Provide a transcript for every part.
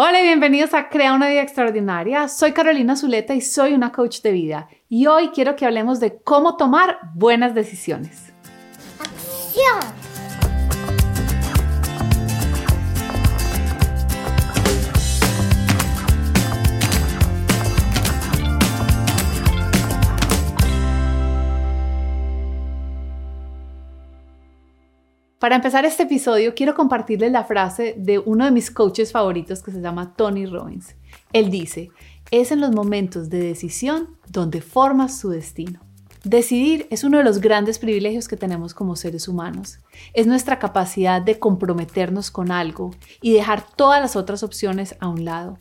Hola y bienvenidos a Crea una vida extraordinaria. Soy Carolina Zuleta y soy una coach de vida. Y hoy quiero que hablemos de cómo tomar buenas decisiones. ¡Acción! Para empezar este episodio, quiero compartirles la frase de uno de mis coaches favoritos que se llama Tony Robbins. Él dice, es en los momentos de decisión donde formas su destino. Decidir es uno de los grandes privilegios que tenemos como seres humanos. Es nuestra capacidad de comprometernos con algo y dejar todas las otras opciones a un lado.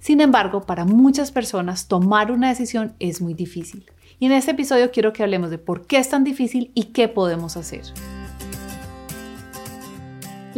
Sin embargo, para muchas personas tomar una decisión es muy difícil. Y en este episodio quiero que hablemos de por qué es tan difícil y qué podemos hacer.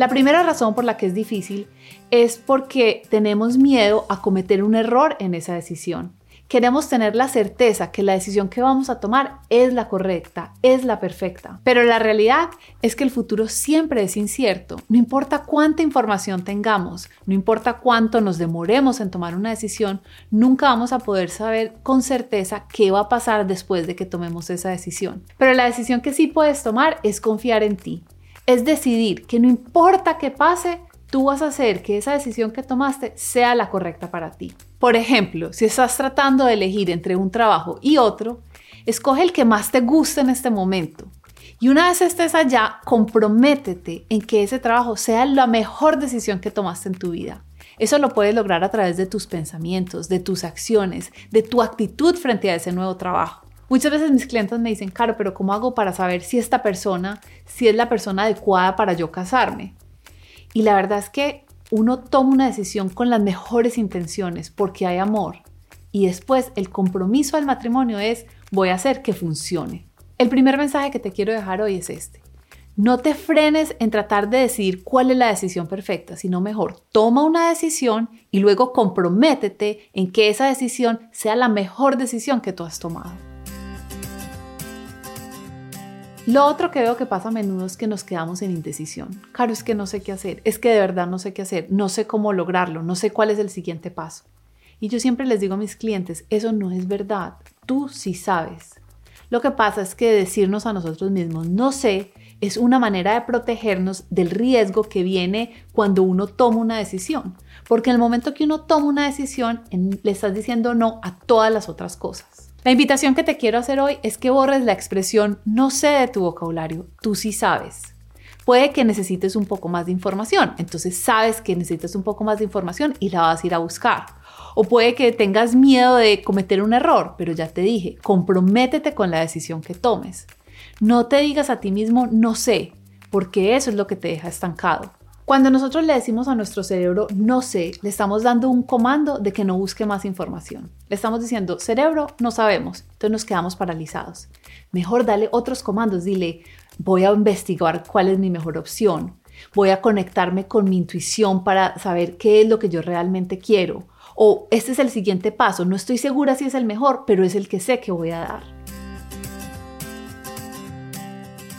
La primera razón por la que es difícil es porque tenemos miedo a cometer un error en esa decisión. Queremos tener la certeza que la decisión que vamos a tomar es la correcta, es la perfecta. Pero la realidad es que el futuro siempre es incierto. No importa cuánta información tengamos, no importa cuánto nos demoremos en tomar una decisión, nunca vamos a poder saber con certeza qué va a pasar después de que tomemos esa decisión. Pero la decisión que sí puedes tomar es confiar en ti, es decidir que no importa qué pase, tú vas a hacer que esa decisión que tomaste sea la correcta para ti. Por ejemplo, si estás tratando de elegir entre un trabajo y otro, escoge el que más te guste en este momento. Y una vez estés allá, comprométete en que ese trabajo sea la mejor decisión que tomaste en tu vida. Eso lo puedes lograr a través de tus pensamientos, de tus acciones, de tu actitud frente a ese nuevo trabajo. Muchas veces mis clientes me dicen, Caro, pero ¿cómo hago para saber si esta persona, si es la persona adecuada para yo casarme? Y la verdad es que uno toma una decisión con las mejores intenciones porque hay amor. Y después el compromiso del matrimonio es, voy a hacer que funcione. El primer mensaje que te quiero dejar hoy es este. No te frenes en tratar de decidir cuál es la decisión perfecta, sino mejor toma una decisión y luego comprométete en que esa decisión sea la mejor decisión que tú has tomado. Lo otro que veo que pasa a menudo es que nos quedamos en indecisión. Claro, es que no sé qué hacer, es que de verdad no sé qué hacer, no sé cómo lograrlo, no sé cuál es el siguiente paso. Y yo siempre les digo a mis clientes, eso no es verdad, tú sí sabes. Lo que pasa es que decirnos a nosotros mismos, no sé, es una manera de protegernos del riesgo que viene cuando uno toma una decisión. Porque en el momento que uno toma una decisión, le estás diciendo no a todas las otras cosas. La invitación que te quiero hacer hoy es que borres la expresión no sé de tu vocabulario, tú sí sabes. Puede que necesites un poco más de información, entonces sabes que necesitas un poco más de información y la vas a ir a buscar. O puede que tengas miedo de cometer un error, pero ya te dije, comprométete con la decisión que tomes. No te digas a ti mismo no sé, porque eso es lo que te deja estancado. Cuando nosotros le decimos a nuestro cerebro no sé, le estamos dando un comando de que no busque más información. Le estamos diciendo, cerebro, no sabemos, entonces nos quedamos paralizados. Mejor dale otros comandos, dile, voy a investigar cuál es mi mejor opción, voy a conectarme con mi intuición para saber qué es lo que yo realmente quiero. O este es el siguiente paso, no estoy segura si es el mejor, pero es el que sé que voy a dar.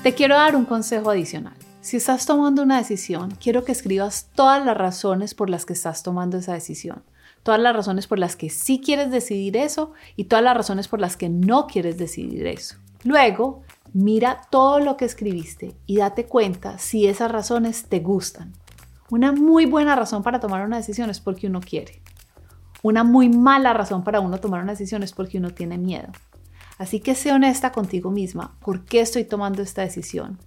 Te quiero dar un consejo adicional. Si estás tomando una decisión, quiero que escribas todas las razones por las que estás tomando esa decisión. Todas las razones por las que sí quieres decidir eso y todas las razones por las que no quieres decidir eso. Luego, mira todo lo que escribiste y date cuenta si esas razones te gustan. Una muy buena razón para tomar una decisión es porque uno quiere. Una muy mala razón para uno tomar una decisión es porque uno tiene miedo. Así que sé honesta contigo misma. ¿Por qué estoy tomando esta decisión?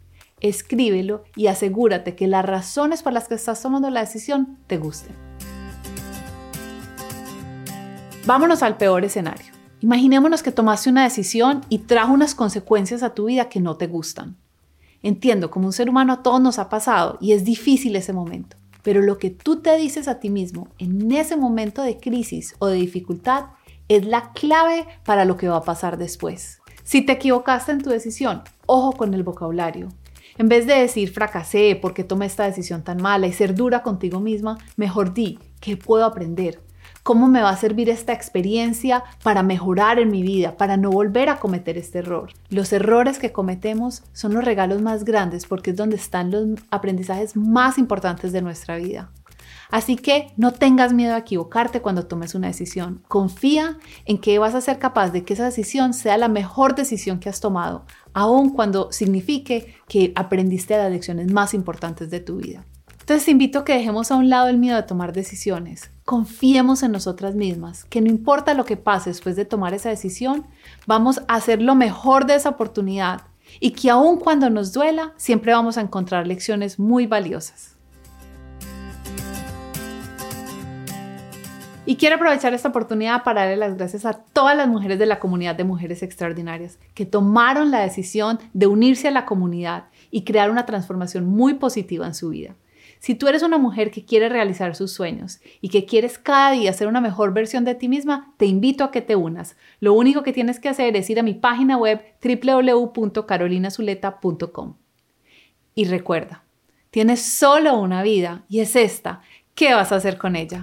Escríbelo y asegúrate que las razones por las que estás tomando la decisión te gusten. Vámonos al peor escenario. Imaginémonos que tomaste una decisión y trajo unas consecuencias a tu vida que no te gustan. Entiendo, como un ser humano a todos nos ha pasado y es difícil ese momento, pero lo que tú te dices a ti mismo en ese momento de crisis o de dificultad es la clave para lo que va a pasar después. Si te equivocaste en tu decisión, ojo con el vocabulario. En vez de decir fracasé porque tomé esta decisión tan mala y ser dura contigo misma, mejor di, ¿qué puedo aprender? ¿Cómo me va a servir esta experiencia para mejorar en mi vida, para no volver a cometer este error? Los errores que cometemos son los regalos más grandes porque es donde están los aprendizajes más importantes de nuestra vida. Así que no tengas miedo a equivocarte cuando tomes una decisión. Confía en que vas a ser capaz de que esa decisión sea la mejor decisión que has tomado, aun cuando signifique que aprendiste las lecciones más importantes de tu vida. Entonces te invito a que dejemos a un lado el miedo de tomar decisiones. Confiemos en nosotras mismas, que no importa lo que pase después de tomar esa decisión, vamos a hacer lo mejor de esa oportunidad y que aun cuando nos duela, siempre vamos a encontrar lecciones muy valiosas. Y quiero aprovechar esta oportunidad para darle las gracias a todas las mujeres de la comunidad de Mujeres Extraordinarias que tomaron la decisión de unirse a la comunidad y crear una transformación muy positiva en su vida. Si tú eres una mujer que quiere realizar sus sueños y que quieres cada día ser una mejor versión de ti misma, te invito a que te unas. Lo único que tienes que hacer es ir a mi página web www.carolinazuleta.com. Y recuerda, tienes solo una vida y es esta. ¿Qué vas a hacer con ella?